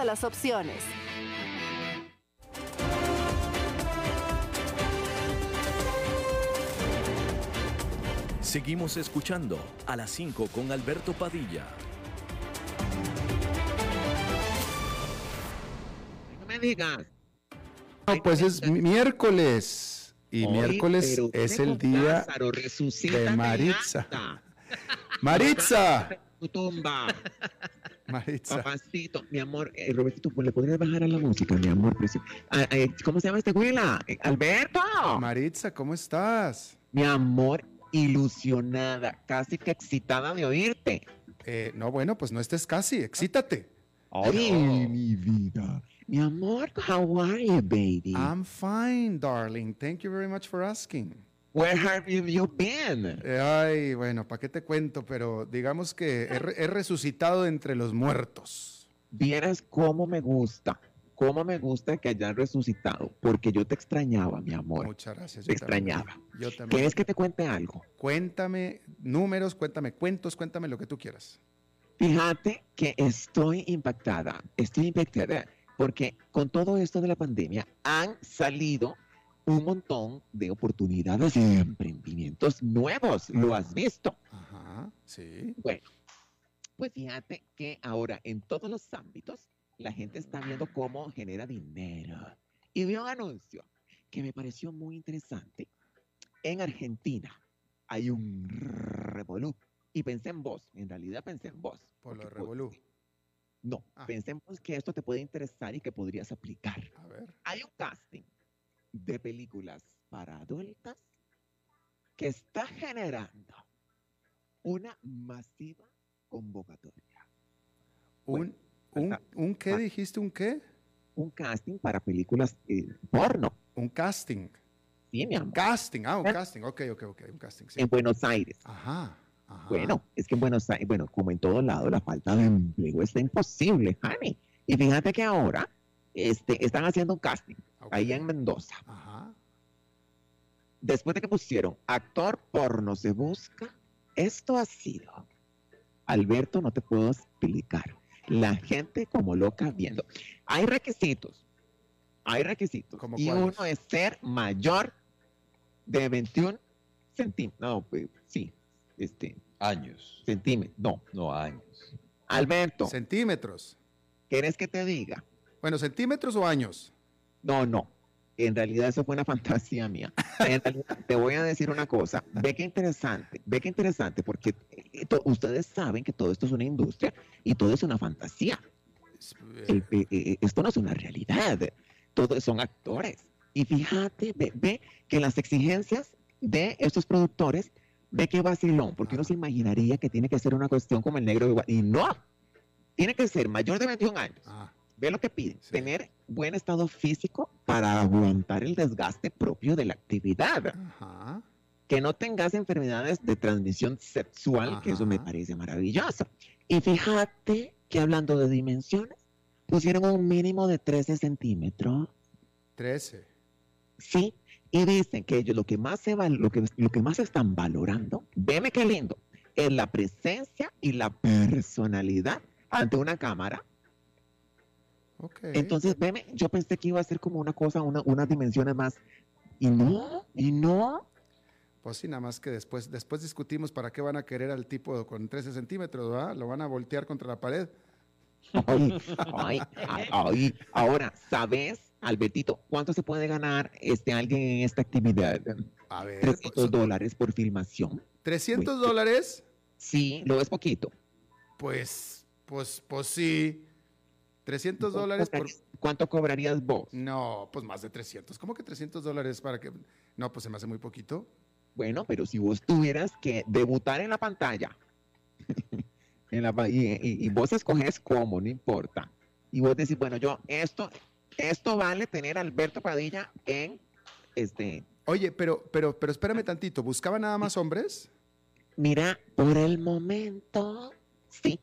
las opciones. Seguimos escuchando a las 5 con Alberto Padilla. No me digas. No, pues es miércoles. Y miércoles es el día Lázaro, de Maritza. Maritza. Tu tumba. Maritza. Papacito, mi amor, eh, Robertito, pues, ¿le podrías bajar a la música, mi amor? Ah, eh, ¿Cómo se llama este güila? Eh, Alberto. Maritza, ¿cómo estás? Mi amor, ilusionada, casi que excitada de oírte. Eh, no, bueno, pues no estés casi, excítate. Ay, mi vida. Mi amor, how are you, baby? I'm fine, darling. Thank you very much for asking. Where have you, been? Ay, bueno, ¿para qué te cuento? Pero digamos que he, he resucitado entre los muertos. Vieras cómo me gusta, cómo me gusta que hayan resucitado, porque yo te extrañaba, mi amor. Muchas gracias. Te yo también. extrañaba. Yo también. ¿Quieres que te cuente algo? Cuéntame números, cuéntame cuentos, cuéntame lo que tú quieras. Fíjate que estoy impactada, estoy impactada, porque con todo esto de la pandemia han salido un montón de oportunidades de emprendimientos nuevos. ¿Lo has visto? Ajá, sí. Bueno, pues fíjate que ahora en todos los ámbitos la gente está viendo cómo genera dinero. Y vi un anuncio que me pareció muy interesante. En Argentina hay un revolú. Y pensé en vos, en realidad pensé en vos. Por lo Revolú. No, Ah. pensé en vos que esto te puede interesar y que podrías aplicar. A ver. Hay un casting de películas para adultas que está generando una masiva convocatoria. Un, un, un qué dijiste? ¿Un qué? Un casting para películas eh, porno. Un casting. Sí, mi amor. Casting, ah, un Ah. casting. Ok, ok, ok, un casting. Sí. En Buenos Aires. Ajá, ajá. Bueno, es que en Buenos Aires, bueno, como en todo lado, la falta de empleo está imposible, honey. Y fíjate que ahora este, están haciendo un casting Ahí en Mendoza. Ajá. Después de que pusieron actor porno se busca, esto ha sido. Alberto, no te puedo explicar. La gente como loca viendo. Hay requisitos. Hay requisitos. ¿Cómo Y cuáles? uno es ser mayor de 21 centímetros. No, pues sí. Este, Años. centímetros. No. No, años. Alberto, Centímetros. ¿quieres que te diga? Bueno, centímetros o años. No, no. En realidad eso fue una fantasía mía. En realidad, te voy a decir una cosa. Ve qué interesante, ve qué interesante, porque eh, ustedes saben que todo esto es una industria y todo es una fantasía. El- eh, eh, esto no es una realidad. Todos son actores. Y fíjate, ve, ve que las exigencias de estos productores, ve que vacilón, porque uno se imaginaría que tiene que ser una cuestión como el negro de Y no. Tiene que ser mayor de 21 años. Ah, Ve lo que piden. Sí. Tener buen estado físico para aguantar el desgaste propio de la actividad. ajá. Que no tengas enfermedades de transmisión sexual, que eso me parece maravilloso. Y fíjate que hablando de dimensiones, pusieron un mínimo de 13 centímetros. 13. Sí, y dicen que ellos lo que más se val- lo que, lo que más están valorando, veme qué lindo, es la presencia y la personalidad ante una cámara. Entonces, veme, yo pensé que iba a ser como una cosa, una, unas dimensiones más. Y no, y no. Pues sí, nada más que después, después discutimos para qué van a querer al tipo con 13 centímetros, ¿verdad? Lo van a voltear contra la pared. Ay, ay, ay. Ahora, ¿sabes, Albertito, cuánto se puede ganar este alguien en esta actividad? A ver, 300 pues, dólares por filmación. 300 dólares, Sí, lo es poquito. pues, pues, pues sí. 300 dólares por... ¿Cuánto cobrarías vos? No, pues más de 300. ¿Cómo que 300 dólares para que...? No, pues se me hace muy poquito. Bueno, pero si vos tuvieras que debutar en la pantalla, en la y- y vos escoges cómo, no importa. Y vos decís, bueno, yo, esto, esto vale tener a Alberto Padilla en este. Oye, pero, pero, pero espérame tantito. ¿Buscaba nada más hombres? Mira, por el momento, sí.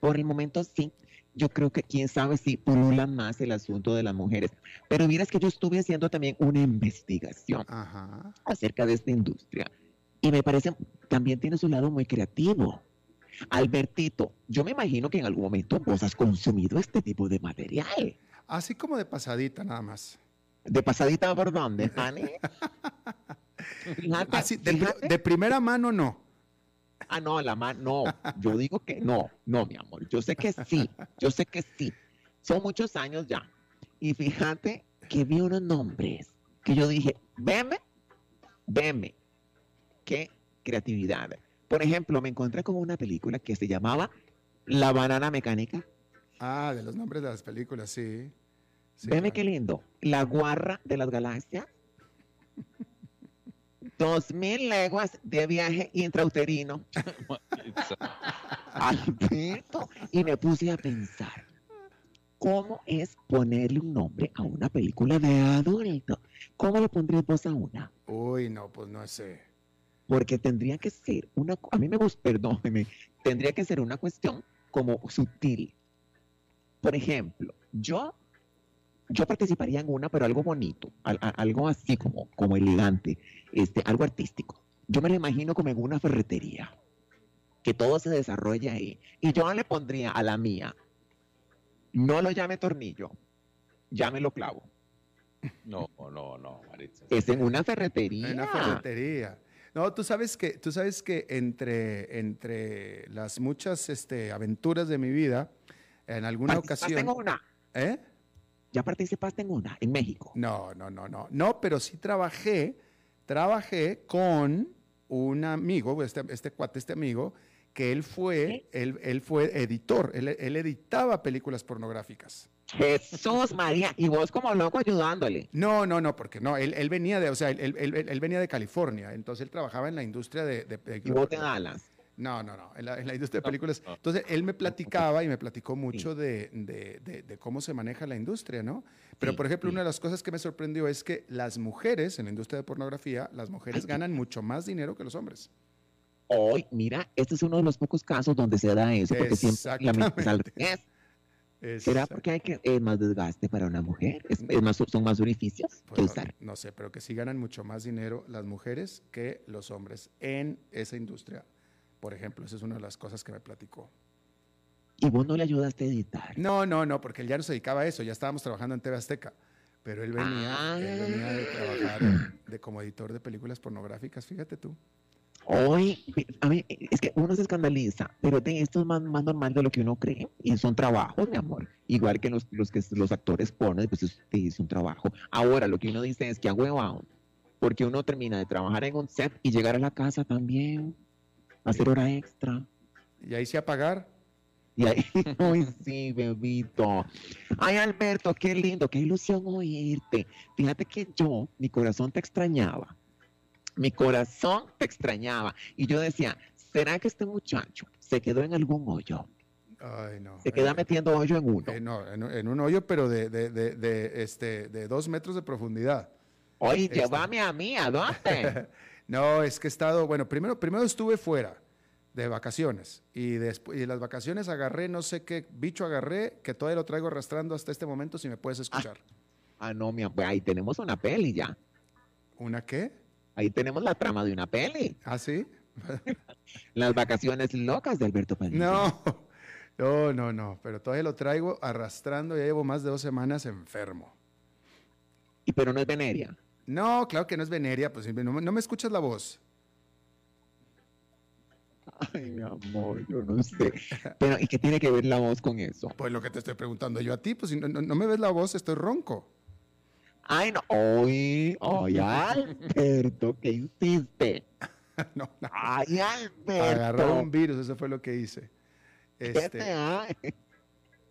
Por el momento, sí. Yo creo que quién sabe si pulula más el asunto de las mujeres. Pero miras que yo estuve haciendo también una investigación. Ajá. acerca de esta industria. Y me parece, también tiene su lado muy creativo. Albertito, yo me imagino que en algún momento vos has consumido este tipo de material. Así como de pasadita nada más. ¿De pasadita por dónde, Fanny? Fíjate, Así, de primera mano no. Ah, no, la mano, no. Yo digo que no, no, mi amor. Yo sé que sí, yo sé que sí. Son muchos años ya. Y fíjate que vi unos nombres que yo dije, veme, veme. Qué creatividad. Por ejemplo, me encontré con una película que se llamaba La banana mecánica. Ah, de los nombres de las películas, sí. Sí, Veme claro. qué lindo. La guarra de las galaxias. Dos mil leguas de viaje intrauterino. Alberto. Y me puse a pensar, ¿cómo es ponerle un nombre a una película de adulto? ¿Cómo le pondrías vos a una? Uy, no, pues no sé. Porque tendría que ser una, a mí me gusta, perdóneme, tendría que ser una cuestión como sutil. Por ejemplo, yo, yo participaría en una, pero algo bonito, al- a- algo así como, como elegante, este, algo artístico. Yo me lo imagino como en una ferretería, que todo se desarrolla ahí. Y yo le pondría a la mía, no lo llame tornillo, llámelo clavo. No, no, no, Maritza. Es en una ferretería. En una ferretería. No, tú sabes que, tú sabes que entre, entre las muchas este, aventuras de mi vida, en alguna ¿Participaste ocasión. en una? ¿Eh? ¿Ya participaste en una? En México. No, no, no, no. No, pero sí trabajé, trabajé con un amigo, este, este cuate, este amigo, que él fue, él, él fue editor, él, él editaba películas pornográficas. Jesús María, y vos como loco ayudándole. No, no, no, porque no, él, él venía de, o sea, él, venía de California, entonces él trabajaba en la industria de... de- de- Y vos te Dallas. No, no, no, en la, en la industria de películas. Entonces, él me platicaba y me platicó mucho de, de- de- de cómo se maneja la industria, ¿no? Pero, Sí, por ejemplo, sí. una de las cosas que me sorprendió es que las mujeres en la industria de pornografía, las mujeres ganan mucho más dinero que los hombres. Hoy, mira, este es uno de los pocos casos donde se da eso, porque siempre la. ¿Será porque hay que, es más desgaste para una mujer? ¿Es, es más, ¿Son más orificios Pues que no, no sé, pero que sí ganan mucho más dinero las mujeres que los hombres en esa industria. Por ejemplo, esa es una de las cosas que me platicó. Y vos no le ayudaste a editar. No, no, no, porque él ya no se dedicaba a eso, ya estábamos trabajando en TV Azteca. Pero él venía, él venía de Ah. trabajar de como editor de películas pornográficas, fíjate tú. Hoy, a mí, es que uno se escandaliza, pero de esto es más, más normal de lo que uno cree. Y son trabajos, mi amor. Igual que los, los que los actores ponen, pues es, es un trabajo. Ahora, lo que uno dice es que a huevado, porque uno termina de trabajar en un set y llegar a la casa también, hacer hora extra. Y ahí sí a pagar. Y ahí, sí, bebito. Ay, Alberto, qué lindo, qué ilusión oírte. Fíjate que yo, mi corazón te extrañaba. Mi corazón te extrañaba. Y yo decía, ¿será que este muchacho se quedó en algún hoyo? Ay, no. Se queda Eh, metiendo hoyo en uno. eh, no, en, en un hoyo, pero de, de, de, de, este, de dos metros de profundidad. Oye, este- llévame a mí, ¿a dónde? no, es que he estado, bueno, primero, primero estuve fuera de vacaciones y después y las vacaciones agarré, no sé qué bicho agarré, que todavía lo traigo arrastrando hasta este momento, si me puedes escuchar. ah, no, mi amor, ahí tenemos una peli ya. ¿Una qué? Ahí tenemos la trama de una peli. ¿Ah, sí? Las vacaciones locas de Alberto Padilla. No, no, no, no, pero todavía lo traigo arrastrando, ya llevo más de dos semanas enfermo. Y pero no es veneria. No, claro que no es veneria, pues no, me- no me escuchas la voz. Ay, mi amor, yo no sé. Pero, ¿y qué tiene que ver la voz con eso? Pues lo que te estoy preguntando yo a ti, pues si no, no- no me ves la voz, estoy ronco. Ay, no. Oye, oye, Alberto, ¿qué hiciste? no, no. Ay, Alberto. Agarró un virus, eso fue lo que hice. ¿Qué Este, te ha-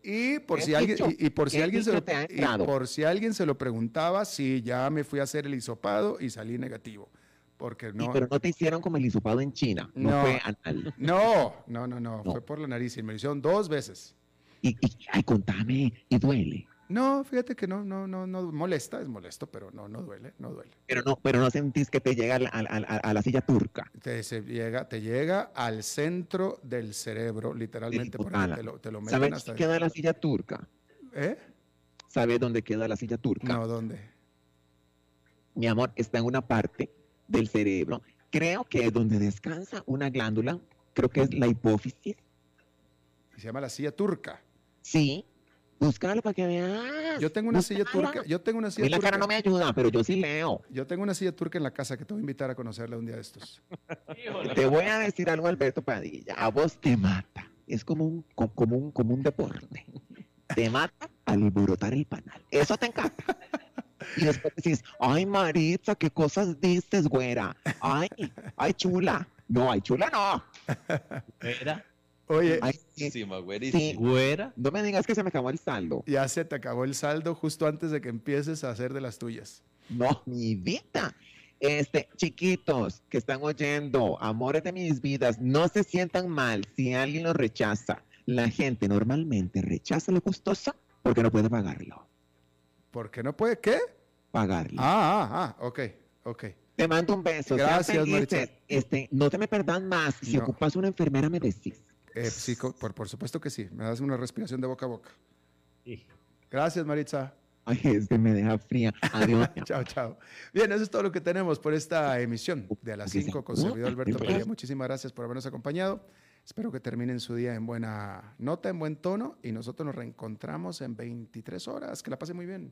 y por ¿Qué si alguien, y, y por si ¿Qué alguien se lo, y por si alguien se lo preguntaba, sí, ya me fui a hacer el hisopado y salí negativo. Porque no, pero no te hicieron como el hisopado en China. No, No. fue anal. no, no, no, no, No. fue por la nariz y me lo hicieron dos veces. Y, y, ay, contame, y duele. No, fíjate que no, no, no, no molesta, es molesto, pero no, no duele, no duele. Pero no, pero no sentís que te llega a la, a- a- a la silla turca. Te, se llega, te llega al centro del cerebro, literalmente, porque hipotálamo. te lo, te lo meten ¿Sabes hasta dónde queda la silla turca? ¿Eh? ¿Sabes dónde queda la silla turca? No, ¿dónde? Mi amor, está en una parte del cerebro. Creo que es donde descansa una glándula. Creo que es la hipófisis. Se llama la silla turca. Sí. Búscalo para que veas. Yo tengo una silla turca, yo tengo una A silla mí la turca. cara no me ayuda, pero yo sí leo. Yo tengo una silla turca en la casa que te voy a invitar a conocerla un día de estos. Te voy a decir algo, Alberto Padilla. A vos te mata. Es como un, co- como un, como un deporte. Te mata al alborotar el panal. Eso te encanta. Y después decís, ay, Maritza, qué cosas dices, güera. Ay, ay, chula. No, ay, chula no. Era Oye, Ay, sí. buenísima. Güera. No me digas que se me acabó el saldo. ya se te acabó el saldo justo antes de que empieces a hacer de las tuyas. No, mi vida. Este, chiquitos que están oyendo, amores de mis vidas, no se sientan mal si alguien los rechaza. La gente normalmente rechaza lo costoso porque no puede pagarlo. ¿Por qué no puede? ¿Qué? Pagarlo. Ah, ah, ah, ok, ok. Te mando un beso. Gracias. Maritza. Este, no te me perdan más. Si No. ocupas una enfermera, me decís. Eh, sí, por, por supuesto que sí. Me das una respiración de boca a boca. Gracias, Maritza. Ay, es que me deja fría. Adiós. Chao, chao. Bien, eso es todo lo que tenemos por esta emisión de a las Ok, sí. 5 con servidor Alberto Padilla. Muchísimas gracias por habernos acompañado. Espero que terminen su día en buena nota, en buen tono y nosotros nos reencontramos en 23 horas. Que la pase muy bien.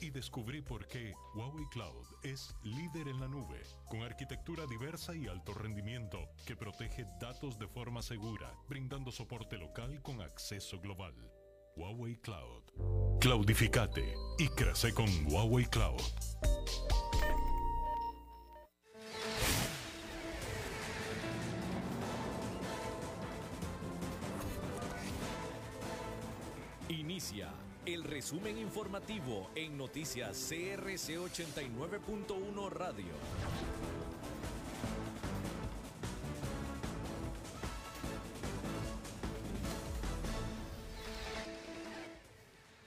y descubrí por qué Huawei Cloud es líder en la nube, con arquitectura diversa y alto rendimiento que protege datos de forma segura, brindando soporte local con acceso global. Huawei Cloud. Cloudificate y crece con Huawei Cloud. Inicia el resumen informativo en noticias CRC 89.1 Radio.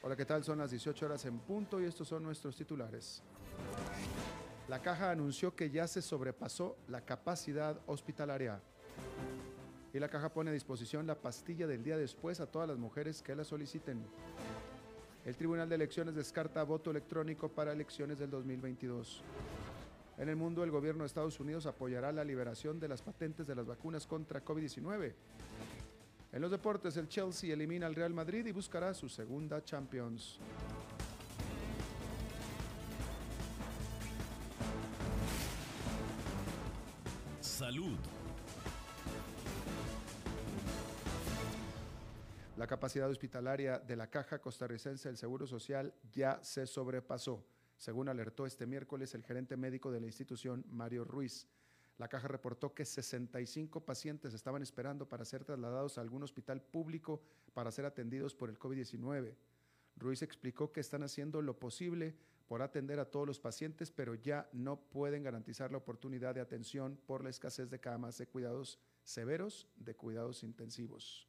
Hola, ¿qué tal? Son las 18 horas en punto y estos son nuestros titulares. La caja anunció que ya se sobrepasó la capacidad hospitalaria. Y la caja pone a disposición la pastilla del día después a todas las mujeres que la soliciten. El Tribunal de Elecciones descarta voto electrónico para elecciones del 2022. En el mundo, el gobierno de Estados Unidos apoyará la liberación de las patentes de las vacunas contra COVID-19. En los deportes, el Chelsea elimina al Real Madrid y buscará su segunda Champions. Salud. La capacidad hospitalaria de la Caja Costarricense del Seguro Social ya se sobrepasó, según alertó este miércoles el gerente médico de la institución, Mario Ruiz. La caja reportó que 65 pacientes estaban esperando para ser trasladados a algún hospital público para ser atendidos por el COVID-19. Ruiz explicó que están haciendo lo posible por atender a todos los pacientes, pero ya no pueden garantizar la oportunidad de atención por la escasez de camas de cuidados severos, de cuidados intensivos.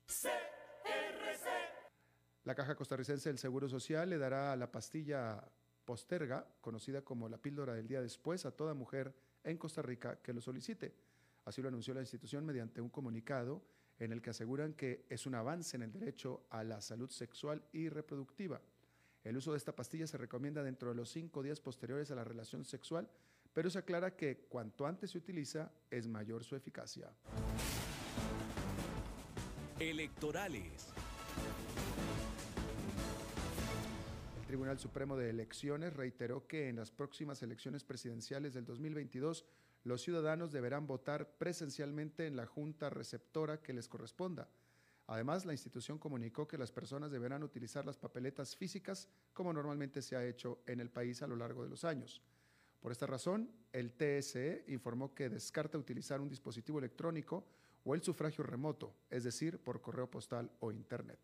La Caja Costarricense del Seguro Social le dará la pastilla posterga, conocida como la píldora del día después, a toda mujer en Costa Rica que lo solicite. Así lo anunció la institución mediante un comunicado en el que aseguran que es un avance en el derecho a la salud sexual y reproductiva. El uso de esta pastilla se recomienda dentro de los cinco días posteriores a la relación sexual, pero se aclara que cuanto antes se utiliza es mayor su eficacia. Electorales. Tribunal Supremo de Elecciones reiteró que en las próximas elecciones presidenciales del 2022 los ciudadanos deberán votar presencialmente en la junta receptora que les corresponda. Además, la institución comunicó que las personas deberán utilizar las papeletas físicas como normalmente se ha hecho en el país a lo largo de los años. Por esta razón, el TSE informó que descarta utilizar un dispositivo electrónico o el sufragio remoto, es decir, por correo postal o internet.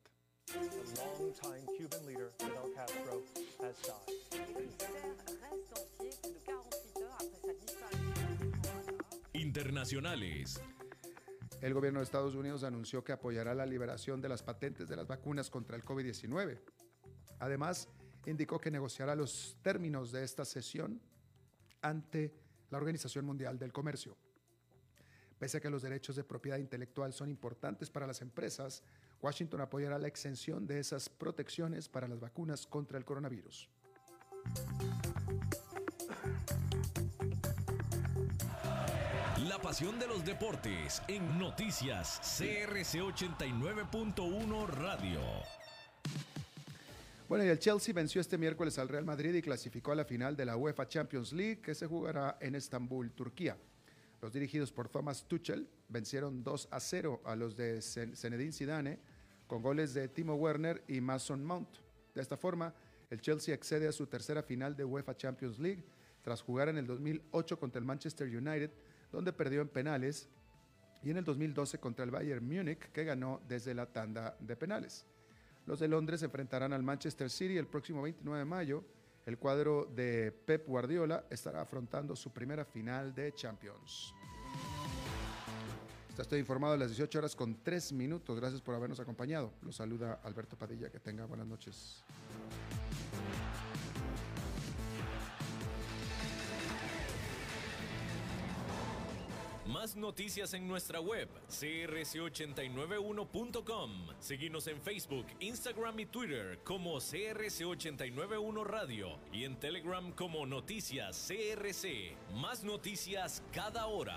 Internacionales. El gobierno de Estados Unidos anunció que apoyará la liberación de las patentes de las vacunas contra el COVID-19. Además, indicó que negociará los términos de esta sesión ante la Organización Mundial del Comercio. Pese a que los derechos de propiedad intelectual son importantes para las empresas, Washington apoyará la exención de esas protecciones para las vacunas contra el coronavirus. La pasión de los deportes en noticias CRC 89.1 Radio. Bueno, y el Chelsea venció este miércoles al Real Madrid y clasificó a la final de la UEFA Champions League que se jugará en Estambul, Turquía. Los dirigidos por Thomas Tuchel vencieron 2 a 0 a los de Zinedine Zidane con goles de Timo Werner y Mason Mount. De esta forma, el Chelsea accede a su tercera final de UEFA Champions League tras jugar en el 2008 contra el Manchester United, donde perdió en penales, y en el 2012 contra el Bayern Múnich, que ganó desde la tanda de penales. Los de Londres enfrentarán al Manchester City el próximo 29 de mayo. El cuadro de Pep Guardiola estará afrontando su primera final de Champions. Estoy informado a las 18 horas con 3 minutos. Gracias por habernos acompañado. Los saluda Alberto Padilla. Que tenga buenas noches. Más noticias en nuestra web, crc891.com. Seguimos en Facebook, Instagram y Twitter como CRC891 Radio y en Telegram como Noticias CRC. Más noticias cada hora.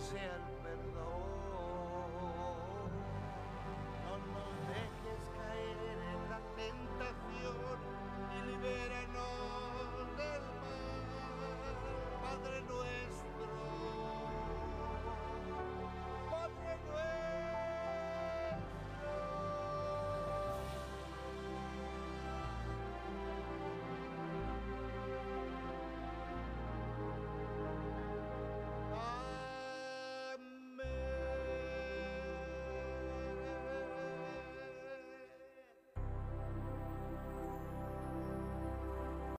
así